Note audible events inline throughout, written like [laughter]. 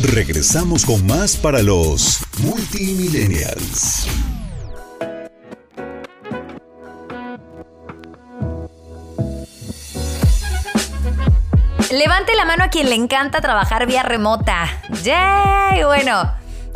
Regresamos con más para los multimillennials. Levante la mano a quien le encanta trabajar vía remota. ¡Yay! Bueno,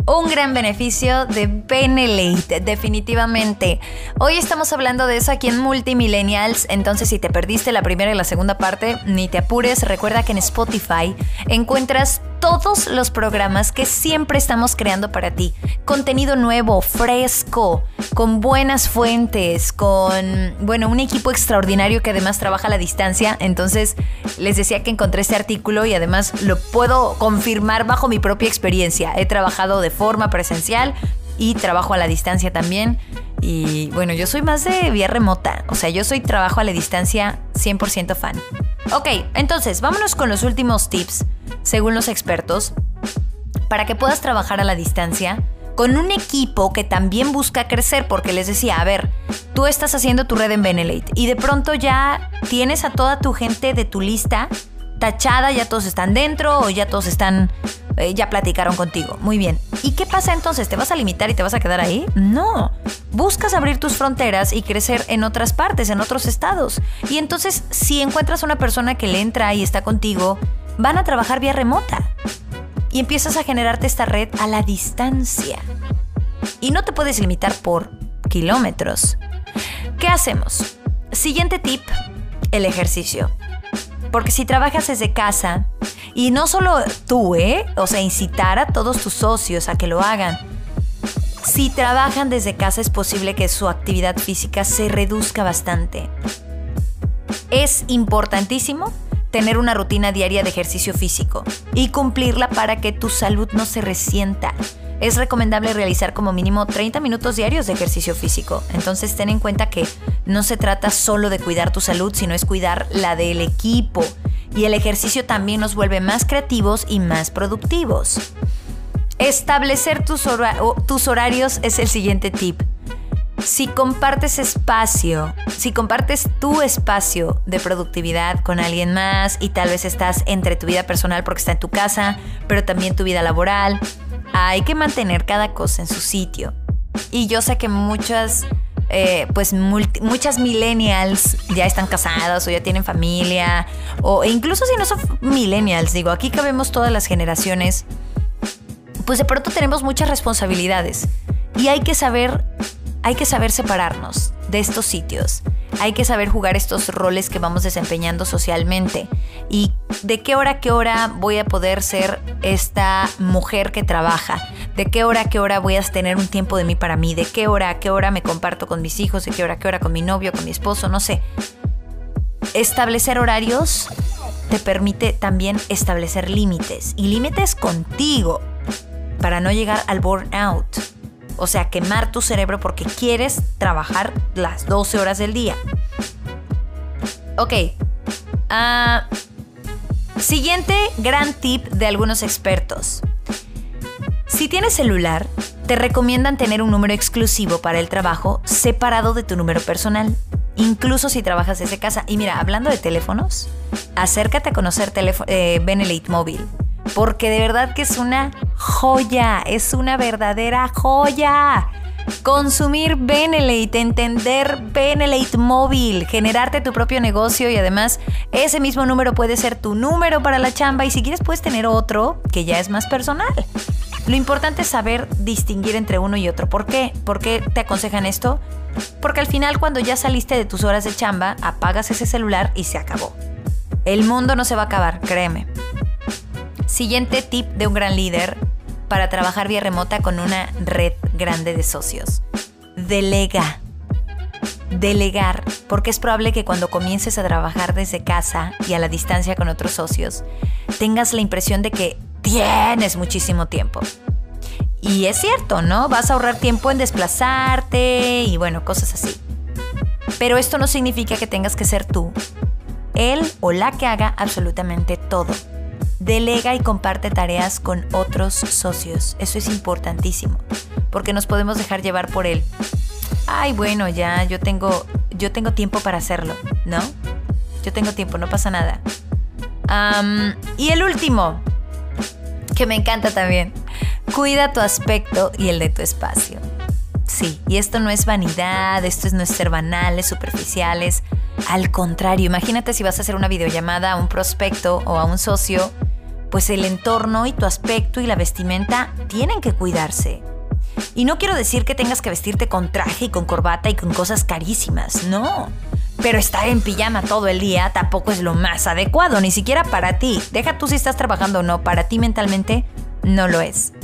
un gran beneficio de Benelate, definitivamente. Hoy estamos hablando de eso aquí en Multimillennials, entonces si te perdiste la primera y la segunda parte, ni te apures, recuerda que en Spotify encuentras todos los programas que siempre estamos creando para ti. Contenido nuevo, fresco, con buenas fuentes, con, bueno, un equipo extraordinario que además trabaja a la distancia. Entonces, les decía que encontré este artículo y además lo puedo confirmar bajo mi propia experiencia. He trabajado de forma presencial y trabajo a la distancia también. Y bueno, yo soy más de vía remota. O sea, yo soy trabajo a la distancia 100% fan. Ok, entonces, vámonos con los últimos tips según los expertos, para que puedas trabajar a la distancia con un equipo que también busca crecer, porque les decía, a ver, tú estás haciendo tu red en Benelate y de pronto ya tienes a toda tu gente de tu lista tachada, ya todos están dentro o ya todos están, eh, ya platicaron contigo. Muy bien. ¿Y qué pasa entonces? ¿Te vas a limitar y te vas a quedar ahí? No. Buscas abrir tus fronteras y crecer en otras partes, en otros estados. Y entonces, si encuentras una persona que le entra y está contigo, van a trabajar vía remota. Y empiezas a generarte esta red a la distancia. Y no te puedes limitar por kilómetros. ¿Qué hacemos? Siguiente tip, el ejercicio. Porque si trabajas desde casa, y no solo tú, ¿eh? O sea, incitar a todos tus socios a que lo hagan. Si trabajan desde casa es posible que su actividad física se reduzca bastante. Es importantísimo tener una rutina diaria de ejercicio físico y cumplirla para que tu salud no se resienta. Es recomendable realizar como mínimo 30 minutos diarios de ejercicio físico. Entonces ten en cuenta que no se trata solo de cuidar tu salud, sino es cuidar la del equipo. Y el ejercicio también nos vuelve más creativos y más productivos. Establecer tus, horarios es el siguiente tip si compartes espacio, si compartes tu espacio de productividad con alguien más y tal vez estás entre tu vida personal porque está en tu casa, pero también tu vida laboral, hay que mantener cada cosa en su sitio. Y yo sé que muchas, eh, pues muchas millennials ya están casadas o ya tienen familia, o incluso si no son millennials, digo, aquí cabemos todas las generaciones, pues de pronto tenemos muchas responsabilidades y hay que saber hay que saber separarnos de estos sitios. Hay que saber jugar estos roles que vamos desempeñando socialmente. Y de qué hora a qué hora voy a poder ser esta mujer que trabaja. De qué hora a qué hora voy a tener un tiempo de mí para mí. De qué hora a qué hora me comparto con mis hijos. De qué hora a qué hora con mi novio, con mi esposo, no sé. Establecer horarios te permite también establecer límites. Y límites contigo para no llegar al burnout o sea, quemar tu cerebro porque quieres trabajar las 12 horas del día. Ok. Ah, siguiente gran tip de algunos expertos. Si tienes celular, te recomiendan tener un número exclusivo para el trabajo separado de tu número personal, incluso si trabajas desde casa. Y mira, hablando de teléfonos, acércate a conocer eh, Móvil porque de verdad que es una joya, es una verdadera joya. Consumir Benelate, entender Benelate móvil, generarte tu propio negocio y además ese mismo número puede ser tu número para la chamba y si quieres puedes tener otro que ya es más personal. Lo importante es saber distinguir entre uno y otro. ¿Por qué? ¿Por qué te aconsejan esto? Porque al final cuando ya saliste de tus horas de chamba, apagas ese celular y se acabó. El mundo no se va a acabar, créeme. Siguiente tip de un gran líder para trabajar vía remota con una red grande de socios. Delega. Delegar, porque es probable que cuando comiences a trabajar desde casa y a la distancia con otros socios, tengas la impresión de que tienes muchísimo tiempo. Y es cierto, ¿no? Vas a ahorrar tiempo en desplazarte y bueno, cosas así. Pero esto no significa que tengas que ser tú, él o la que haga absolutamente todo. Delega y comparte tareas con otros socios. Eso es importantísimo, porque nos podemos dejar llevar por él. Ay, bueno, ya yo tengo yo tengo tiempo para hacerlo, ¿no? Yo tengo tiempo, no pasa nada. y el último, que me encanta también. Cuida tu aspecto y el de tu espacio. Sí, y esto no es vanidad, esto no es ser banales, superficiales. Al contrario, imagínate si vas a hacer una videollamada a un prospecto o a un socio, pues el entorno y tu aspecto y la vestimenta tienen que cuidarse. Y no quiero decir que tengas que vestirte con traje y con corbata y con cosas carísimas, no. Pero estar en pijama todo el día tampoco es lo más adecuado, ni siquiera para ti. Deja tú si estás trabajando o no, para ti mentalmente no lo es.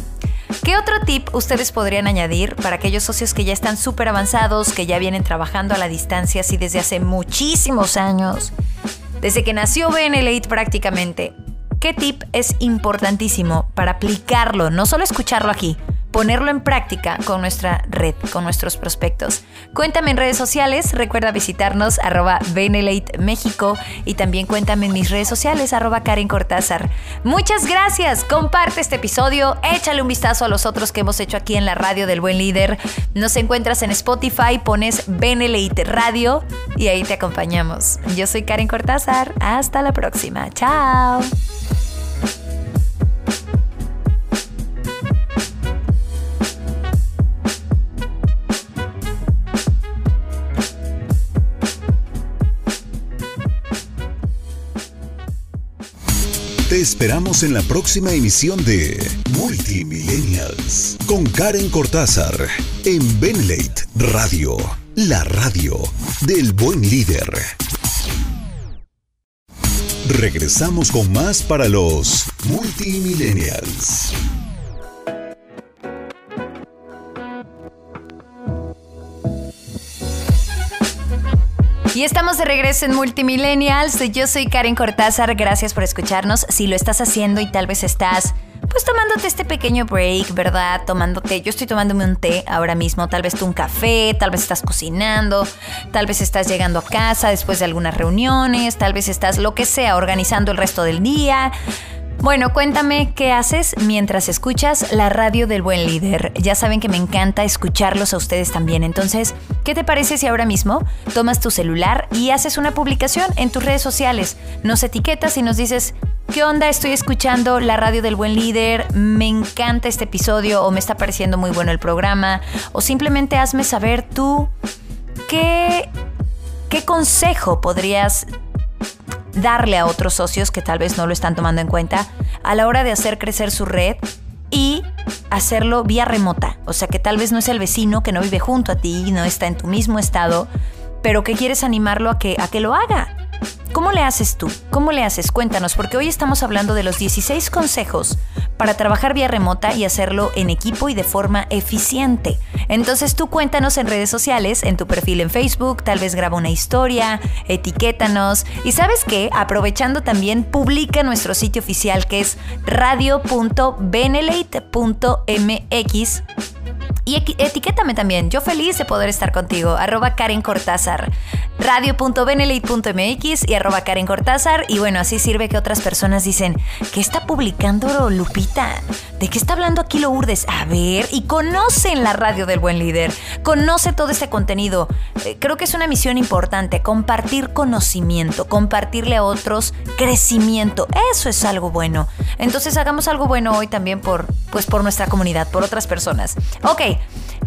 ¿Qué otro tip ustedes podrían añadir para aquellos socios que ya están súper avanzados, que ya vienen trabajando a la distancia así desde hace muchísimos años? Desde que nació BNLate prácticamente. ¿Qué tip es importantísimo para aplicarlo, no solo escucharlo aquí, ponerlo en práctica con nuestra red, con nuestros prospectos. Cuéntame en redes sociales, recuerda visitarnos arroba Benelate y también cuéntame en mis redes sociales arroba Karen Cortázar. Muchas gracias, comparte este episodio, échale un vistazo a los otros que hemos hecho aquí en la radio del buen líder. Nos encuentras en Spotify, pones Benelate Radio y ahí te acompañamos. Yo soy Karen Cortázar, hasta la próxima, chao. Te esperamos en la próxima emisión de Multimillennials con Karen Cortázar en Benlate Radio, la radio del buen líder. Regresamos con más para los Multimillennials. Y estamos de regreso en Multimillennials. Yo soy Karen Cortázar. Gracias por escucharnos. Si lo estás haciendo y tal vez estás pues tomándote este pequeño break, ¿verdad? Tomándote, yo estoy tomándome un té ahora mismo, tal vez tú un café, tal vez estás cocinando, tal vez estás llegando a casa después de algunas reuniones, tal vez estás lo que sea, organizando el resto del día. Bueno, cuéntame qué haces mientras escuchas la radio del buen líder. Ya saben que me encanta escucharlos a ustedes también. Entonces, ¿qué te parece si ahora mismo tomas tu celular y haces una publicación en tus redes sociales? Nos etiquetas y nos dices, ¿qué onda? Estoy escuchando la radio del buen líder, me encanta este episodio o me está pareciendo muy bueno el programa. O simplemente hazme saber tú qué, qué consejo podrías darle a otros socios que tal vez no lo están tomando en cuenta a la hora de hacer crecer su red y hacerlo vía remota. O sea que tal vez no es el vecino que no vive junto a ti, no está en tu mismo estado, pero que quieres animarlo a que, a que lo haga. ¿Cómo le haces tú? ¿Cómo le haces? Cuéntanos, porque hoy estamos hablando de los 16 consejos para trabajar vía remota y hacerlo en equipo y de forma eficiente. Entonces tú cuéntanos en redes sociales, en tu perfil en Facebook, tal vez graba una historia, etiquétanos y sabes qué, aprovechando también, publica nuestro sitio oficial que es radio.benelate.mx y etiquétame también. Yo feliz de poder estar contigo. Arroba Karen Cortázar. Radio.benelite.mx y arroba Karen Cortázar. Y bueno, así sirve que otras personas dicen, ¿qué está publicando Lupita? ¿De qué está hablando aquí Lourdes? A ver, y conocen la radio del buen líder. Conoce todo este contenido. Eh, creo que es una misión importante. Compartir conocimiento, compartirle a otros crecimiento. Eso es algo bueno. Entonces hagamos algo bueno hoy también por, pues, por nuestra comunidad, por otras personas. Ok,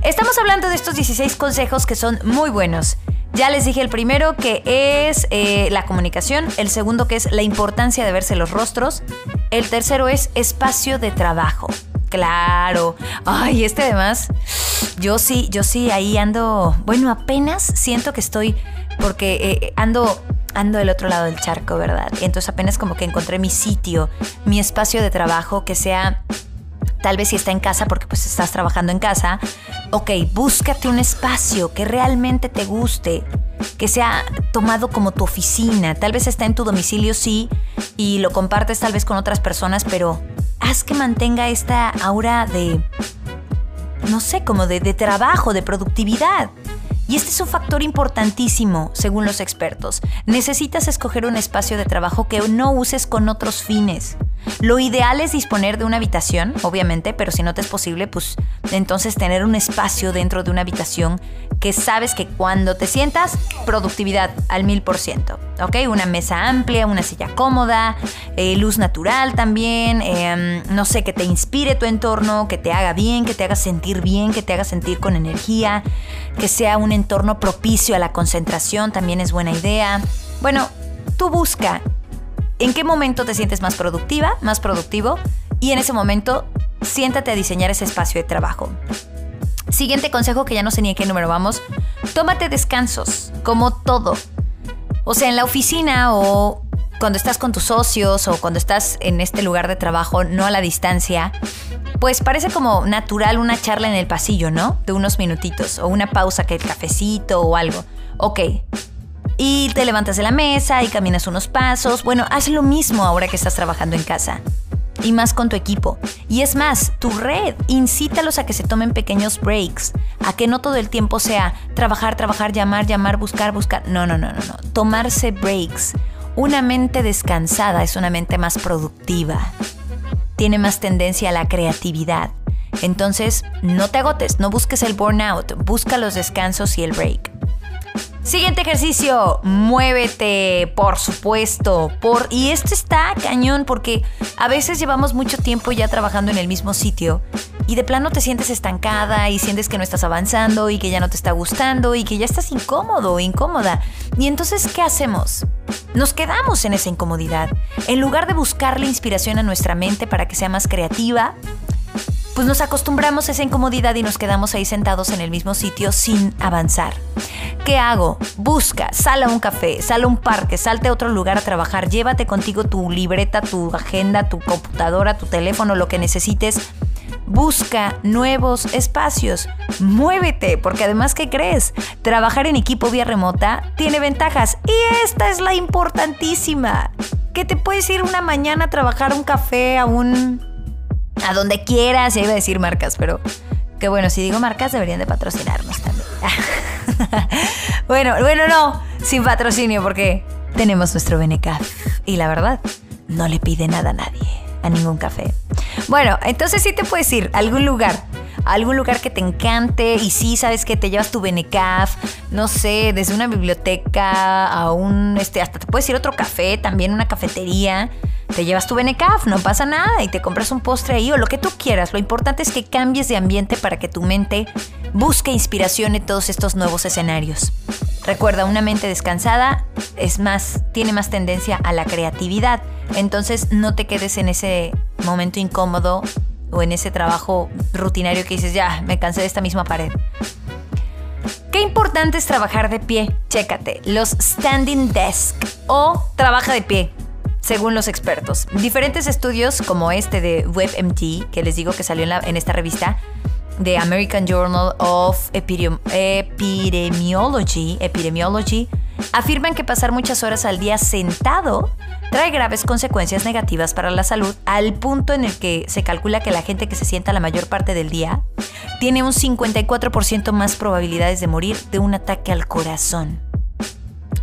estamos hablando de estos 16 consejos que son muy buenos. Ya les dije el primero que es eh, la comunicación, el segundo que es la importancia de verse los rostros, el tercero es espacio de trabajo. Claro. Ay, este además, yo sí, yo sí ahí ando, bueno, apenas siento que estoy, porque eh, ando ando del otro lado del charco, ¿verdad? Entonces apenas como que encontré mi sitio, mi espacio de trabajo que sea tal vez si está en casa porque pues estás trabajando en casa, ok, búscate un espacio que realmente te guste, que sea tomado como tu oficina, tal vez está en tu domicilio sí y lo compartes tal vez con otras personas, pero haz que mantenga esta aura de, no sé, como de, de trabajo, de productividad. Y este es un factor importantísimo, según los expertos. Necesitas escoger un espacio de trabajo que no uses con otros fines. Lo ideal es disponer de una habitación, obviamente, pero si no te es posible, pues entonces tener un espacio dentro de una habitación que sabes que cuando te sientas, productividad al mil por ciento, ¿ok? Una mesa amplia, una silla cómoda, eh, luz natural también, em, no sé, que te inspire tu entorno, que te haga bien, que te haga sentir bien, que te haga sentir con energía, que sea un entorno propicio a la concentración, también es buena idea. Bueno, tú busca en qué momento te sientes más productiva, más productivo, y en ese momento siéntate a diseñar ese espacio de trabajo. Siguiente consejo que ya no sé ni en qué número vamos, tómate descansos, como todo. O sea, en la oficina o cuando estás con tus socios o cuando estás en este lugar de trabajo, no a la distancia, pues parece como natural una charla en el pasillo, ¿no? De unos minutitos o una pausa que el cafecito o algo. Ok, y te levantas de la mesa y caminas unos pasos. Bueno, haz lo mismo ahora que estás trabajando en casa. Y más con tu equipo. Y es más, tu red, incítalos a que se tomen pequeños breaks, a que no todo el tiempo sea trabajar, trabajar, llamar, llamar, buscar, buscar. No, no, no, no, no. Tomarse breaks. Una mente descansada es una mente más productiva. Tiene más tendencia a la creatividad. Entonces, no te agotes, no busques el burnout, busca los descansos y el break. Siguiente ejercicio, muévete, por supuesto. Por, y esto está cañón porque a veces llevamos mucho tiempo ya trabajando en el mismo sitio y de plano te sientes estancada y sientes que no estás avanzando y que ya no te está gustando y que ya estás incómodo incómoda. Y entonces, ¿qué hacemos? Nos quedamos en esa incomodidad. En lugar de buscarle inspiración a nuestra mente para que sea más creativa, pues nos acostumbramos a esa incomodidad y nos quedamos ahí sentados en el mismo sitio sin avanzar. ¿Qué hago? Busca, sal a un café, sal a un parque, salte a otro lugar a trabajar, llévate contigo tu libreta, tu agenda, tu computadora, tu teléfono, lo que necesites. Busca nuevos espacios, muévete, porque además, ¿qué crees? Trabajar en equipo vía remota tiene ventajas y esta es la importantísima. Que te puedes ir una mañana a trabajar un café, a un a donde quieras, ya iba a decir marcas, pero que bueno, si digo marcas deberían de patrocinarnos también. [laughs] bueno, bueno, no, sin patrocinio porque tenemos nuestro Benecaf y la verdad, no le pide nada a nadie, a ningún café. Bueno, entonces sí te puedes ir a algún lugar, a algún lugar que te encante y sí sabes que te llevas tu Benecaf, no sé, desde una biblioteca a un, este, hasta te puedes ir a otro café, también una cafetería te llevas tu Benecaf, no pasa nada, y te compras un postre ahí o lo que tú quieras. Lo importante es que cambies de ambiente para que tu mente busque inspiración en todos estos nuevos escenarios. Recuerda, una mente descansada es más, tiene más tendencia a la creatividad. Entonces no te quedes en ese momento incómodo o en ese trabajo rutinario que dices, ya, me cansé de esta misma pared. Qué importante es trabajar de pie. Chécate, los standing desk o trabaja de pie según los expertos. Diferentes estudios como este de WebMD, que les digo que salió en, esta revista, de American Journal of Epidemiology, Epidemiology, afirman que pasar muchas horas al día sentado trae graves consecuencias negativas para la salud al punto en el que se calcula que la gente que se sienta la mayor parte del día tiene un 54% más probabilidades de morir de un ataque al corazón.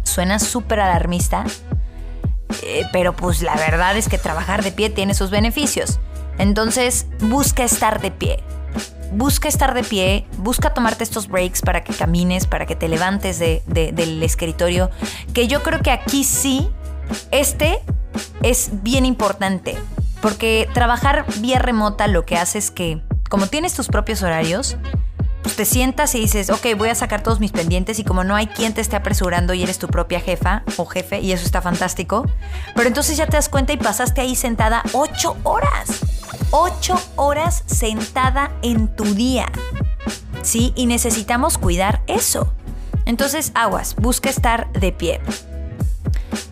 Suena súper alarmista, eh, pero pues la verdad es que trabajar de pie tiene sus beneficios. Entonces, busca estar de pie. Busca estar de pie, busca tomarte estos breaks para que camines, para que te levantes del escritorio. Que yo creo que aquí sí, este es bien importante. Porque trabajar vía remota lo que hace es que, como tienes tus propios horarios, pues te sientas y dices, ok, voy a sacar todos mis pendientes y como no hay quien te esté apresurando y eres tu propia jefa o jefe y eso está fantástico, pero entonces ya te das cuenta y pasaste ahí sentada ocho horas, ocho horas sentada en tu día, ¿sí? Y necesitamos cuidar eso. Entonces, aguas, busca estar de pie.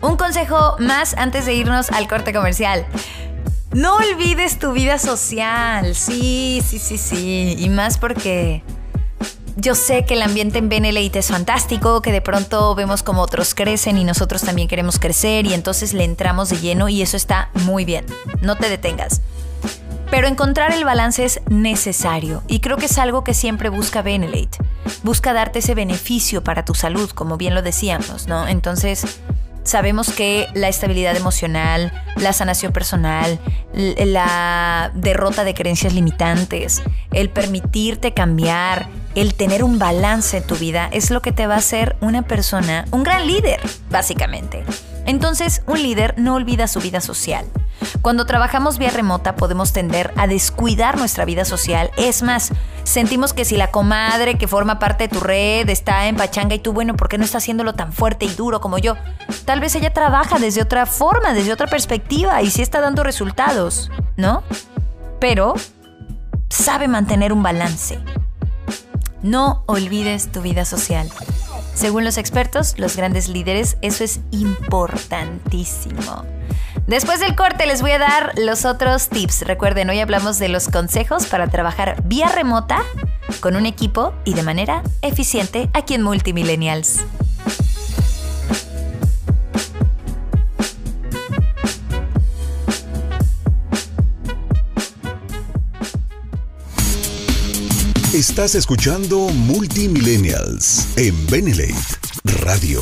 Un consejo más antes de irnos al corte comercial. No olvides tu vida social. Sí, sí, sí, sí. Y más porque yo sé que el ambiente en Benelete es fantástico, que de pronto vemos como otros crecen y nosotros también queremos crecer y entonces le entramos de lleno y eso está muy bien. No te detengas. Pero encontrar el balance es necesario y creo que es algo que siempre busca Benelete. Busca darte ese beneficio para tu salud, como bien lo decíamos, ¿no? Entonces, sabemos que la estabilidad emocional, la sanación personal, la derrota de creencias limitantes, el permitirte cambiar, el tener un balance en tu vida es lo que te va a hacer una persona, un gran líder, básicamente. Entonces, un líder no olvida su vida social. Cuando trabajamos vía remota podemos tender a descuidar nuestra vida social. Es más, sentimos que si la comadre que forma parte de tu red está en pachanga y tú, bueno, ¿por qué no está haciéndolo tan fuerte y duro como yo? Tal vez ella trabaja desde otra forma, desde otra perspectiva y sí está dando resultados, ¿no? Pero sabe mantener un balance. No olvides tu vida social. Según los expertos, los grandes líderes, eso es importantísimo. Después del corte les voy a dar los otros tips. Recuerden, hoy hablamos de los consejos para trabajar vía remota con un equipo y de manera eficiente aquí en Multimillennials. Estás escuchando Multimillennials en Benelate Radio.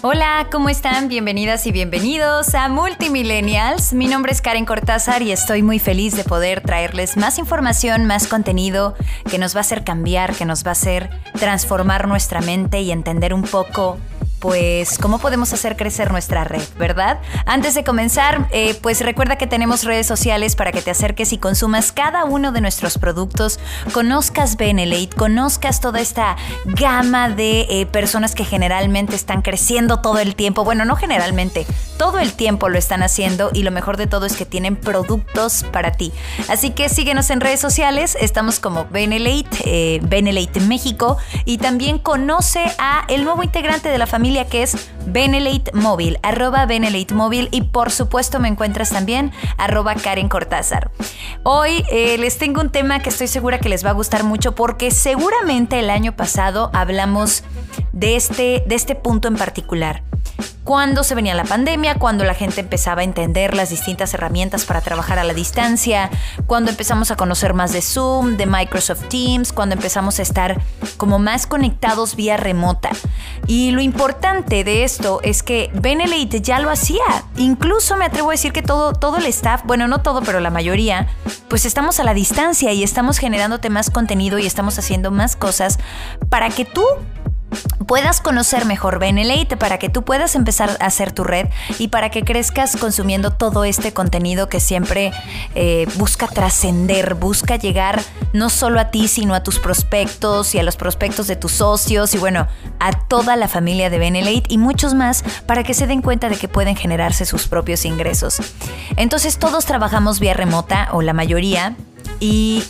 Hola, ¿cómo están? Bienvenidas y bienvenidos a Multimillennials. Mi nombre es Karen Cortázar y estoy muy feliz de poder traerles más información, más contenido que nos va a hacer cambiar, que nos va a hacer transformar nuestra mente y entender un poco pues cómo podemos hacer crecer nuestra red, ¿verdad? Antes de comenzar, eh, pues recuerda que tenemos redes sociales para que te acerques y consumas cada uno de nuestros productos, conozcas Benelate, conozcas toda esta gama de eh, personas que generalmente están creciendo todo el tiempo. Bueno, no generalmente, todo el tiempo lo están haciendo y lo mejor de todo es que tienen productos para ti. Así que síguenos en redes sociales, estamos como Benelate, eh, Benelate México y también conoce a el nuevo integrante de la familia que es Benelate Móvil, arroba Benelate Móvil y por supuesto me encuentras también arroba Karen Cortázar. Hoy eh, les tengo un tema que estoy segura que les va a gustar mucho porque seguramente el año pasado hablamos de este, de este punto en particular cuando se venía la pandemia, cuando la gente empezaba a entender las distintas herramientas para trabajar a la distancia, cuando empezamos a conocer más de Zoom, de Microsoft Teams, cuando empezamos a estar como más conectados vía remota. Y lo importante de esto es que Benelete ya lo hacía. Incluso me atrevo a decir que todo, todo el staff, bueno, no todo, pero la mayoría, pues estamos a la distancia y estamos generándote más contenido y estamos haciendo más cosas para que tú puedas conocer mejor Benelate, para que tú puedas empezar a hacer tu red y para que crezcas consumiendo todo este contenido que siempre eh, busca trascender, busca llegar no solo a ti, sino a tus prospectos y a los prospectos de tus socios y bueno, a toda la familia de Benelate y muchos más para que se den cuenta de que pueden generarse sus propios ingresos. Entonces todos trabajamos vía remota o la mayoría y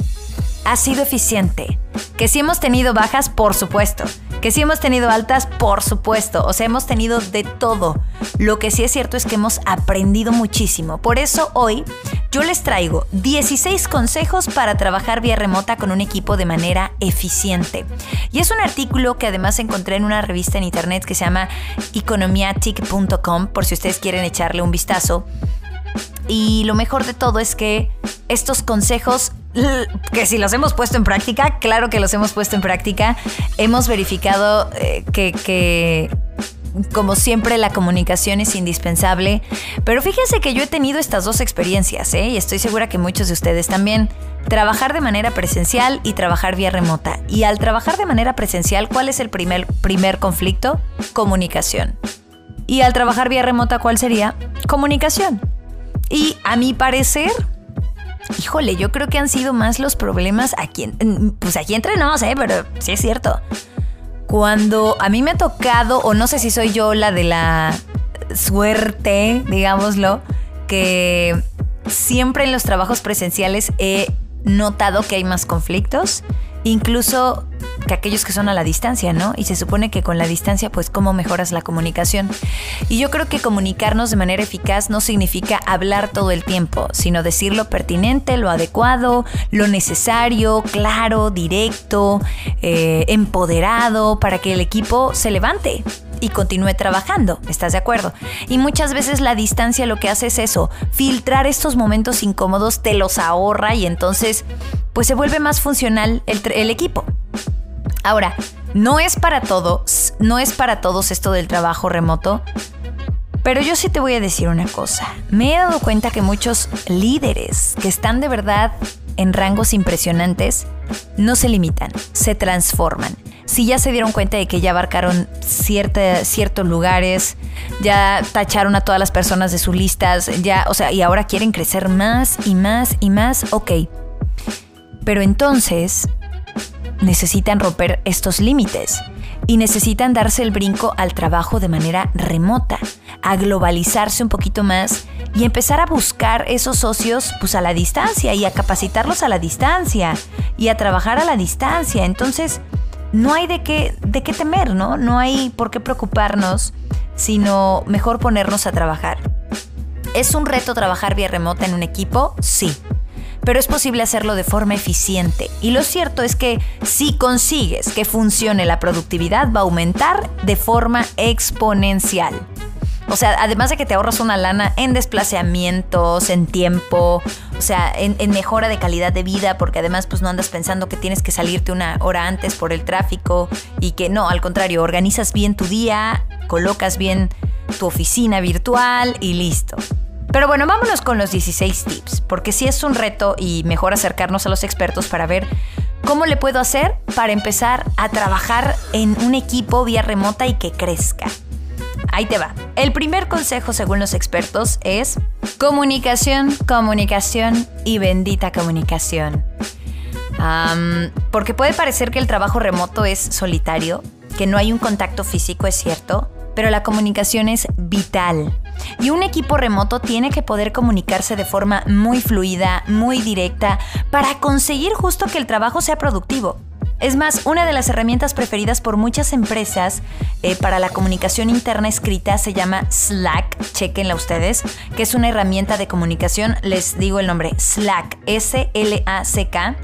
ha sido eficiente. Que si hemos tenido bajas, por supuesto. Que si hemos tenido altas, por supuesto. O sea, hemos tenido de todo. Lo que sí es cierto es que hemos aprendido muchísimo. Por eso hoy yo les traigo 16 consejos para trabajar vía remota con un equipo de manera eficiente. Y es un artículo que además encontré en una revista en internet que se llama economiatic.com, por si ustedes quieren echarle un vistazo. Y lo mejor de todo es que estos consejos que si los hemos puesto en práctica, claro que los hemos puesto en práctica. Hemos verificado eh, que, como siempre, la comunicación es indispensable. Pero fíjense que yo he tenido estas dos experiencias, ¿eh? y estoy segura que muchos de ustedes también. Trabajar de manera presencial y trabajar vía remota. Y al trabajar de manera presencial, ¿cuál es el primer, primer conflicto? Comunicación. Y al trabajar vía remota, ¿cuál sería? Comunicación. Y a mi parecer, híjole, yo creo que han sido más los problemas aquí, pues aquí entre nos, ¿eh? Pero sí es cierto. Cuando a mí me ha tocado, o no sé si soy yo la de la suerte, digámoslo, que siempre en los trabajos presenciales he notado que hay más conflictos. Incluso que aquellos que son a la distancia, ¿no? Y se supone que con la distancia, pues, ¿cómo mejoras la comunicación? Y yo creo que comunicarnos de manera eficaz no significa hablar todo el tiempo, sino decir lo pertinente, lo adecuado, lo necesario, claro, directo, eh, empoderado, para que el equipo se levante y continúe trabajando, ¿estás de acuerdo? Y muchas veces la distancia lo que hace es eso, filtrar estos momentos incómodos, te los ahorra y entonces pues se vuelve más funcional el, el equipo. Ahora, no es para todos, no es para todos esto del trabajo remoto, pero yo sí te voy a decir una cosa. Me he dado cuenta que muchos líderes que están de verdad en rangos impresionantes no se limitan, se transforman si ya se dieron cuenta de que ya abarcaron ciertos lugares, ya tacharon a todas las personas de sus listas, ya, o sea, y ahora quieren crecer más y más y más, ok. Pero entonces necesitan romper estos límites y necesitan darse el brinco al trabajo de manera remota, a globalizarse un poquito más y empezar a buscar esos socios pues a la distancia y a capacitarlos a la distancia y a trabajar a la distancia. Entonces, no hay de qué, de qué temer, ¿no? No hay por qué preocuparnos, sino mejor ponernos a trabajar. ¿Es un reto trabajar vía remota en un equipo? Sí. Pero es posible hacerlo de forma eficiente. Y lo cierto es que si consigues que funcione la productividad, va a aumentar de forma exponencial. O sea, además de que te ahorras una lana en desplazamientos, en tiempo, o sea, en, mejora de calidad de vida, porque además pues no andas pensando que tienes que salirte una hora antes por el tráfico y que no, al contrario, organizas bien tu día, colocas bien tu oficina virtual y listo. Pero bueno, vámonos con los 16 tips, porque sí es un reto y mejor acercarnos a los expertos para ver cómo le puedo hacer para empezar a trabajar en un equipo vía remota y que crezca. Ahí te va. El primer consejo, según los expertos, es comunicación, comunicación y bendita comunicación. porque puede parecer que el trabajo remoto es solitario, que no hay un contacto físico, es cierto, pero la comunicación es vital. Y un equipo remoto tiene que poder comunicarse de forma muy fluida, muy directa, para conseguir justo que el trabajo sea productivo. Es más, una de las herramientas preferidas por muchas empresas eh, para la comunicación interna escrita se llama Slack, chequenla ustedes, que es una herramienta de comunicación, les digo el nombre, Slack, S-L-A-C-K.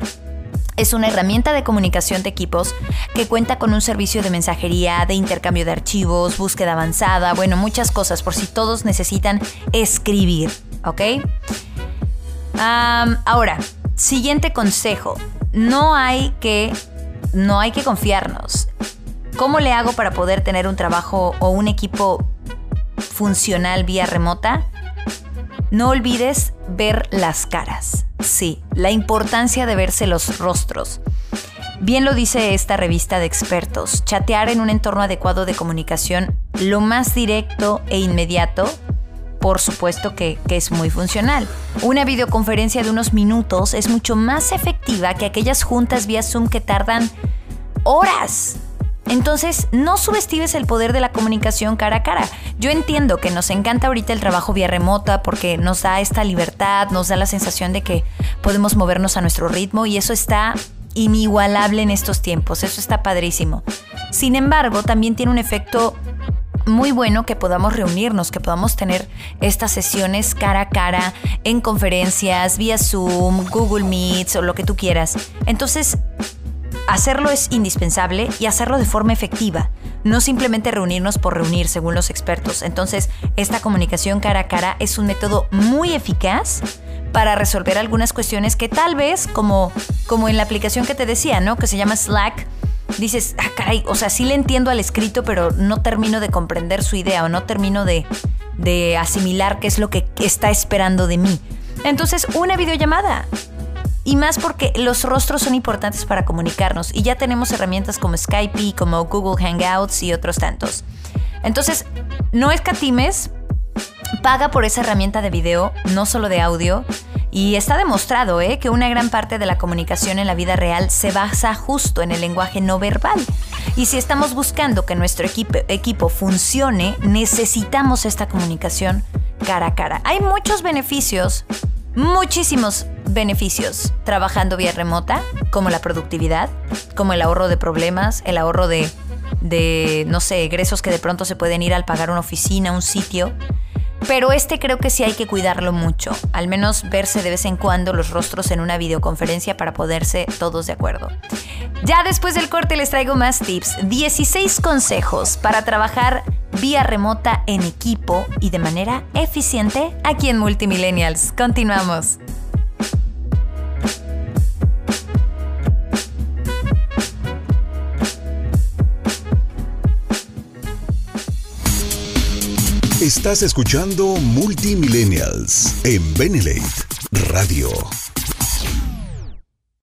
Es una herramienta de comunicación de equipos que cuenta con un servicio de mensajería, de intercambio de archivos, búsqueda avanzada, bueno, muchas cosas por si todos necesitan escribir, ¿ok? ahora, siguiente consejo. No hay que no hay que confiarnos. ¿Cómo le hago para poder tener un trabajo o un equipo funcional vía remota? No olvides ver las caras. Sí, la importancia de verse los rostros. Bien lo dice esta revista de expertos, chatear en un entorno adecuado de comunicación, lo más directo e inmediato, por supuesto que, que, es muy funcional. Una videoconferencia de unos minutos es mucho más efectiva que aquellas juntas vía Zoom que tardan horas. Entonces, no subestimes el poder de la comunicación cara a cara. Yo entiendo que nos encanta ahorita el trabajo vía remota porque nos da esta libertad, nos da la sensación de que podemos movernos a nuestro ritmo y eso está inigualable en estos tiempos, eso está padrísimo. Sin embargo, también tiene un efecto muy bueno que podamos reunirnos, que podamos tener estas sesiones cara a cara en conferencias, vía Zoom, Google Meets o lo que tú quieras. Entonces, Hacerlo es indispensable y hacerlo de forma efectiva, no simplemente reunirnos por reunir, según los expertos. Entonces, esta comunicación cara a cara es un método muy eficaz para resolver algunas cuestiones que tal vez, como, como en la aplicación que te decía, ¿no? Que se llama Slack, dices, ah, caray, o sea, sí le entiendo al escrito, pero no termino de comprender su idea o no termino de, de asimilar qué es lo que está esperando de mí. Entonces, una videollamada. Y más porque los rostros son importantes para comunicarnos y ya tenemos herramientas como Skype, como Google Hangouts y otros tantos. Entonces, no escatimes, paga por esa herramienta de video, no solo de audio. Y está demostrado ¿eh? que una gran parte de la comunicación en la vida real se basa justo en el lenguaje no verbal. Y si estamos buscando que nuestro equipo funcione, necesitamos esta comunicación cara a cara. Hay muchos beneficios muchísimos beneficios trabajando vía remota, como la productividad, como el ahorro de problemas, el ahorro de, de, no sé, egresos que de pronto se pueden ir al pagar una oficina, un sitio. Pero este creo que sí hay que cuidarlo mucho, al menos verse de vez en cuando los rostros en una videoconferencia para poderse todos de acuerdo. Ya después del corte les traigo más tips, 16 consejos para trabajar vía remota en equipo y de manera eficiente aquí en Multimillennials. Continuamos. Estás escuchando Multimillennials en Benelate Radio.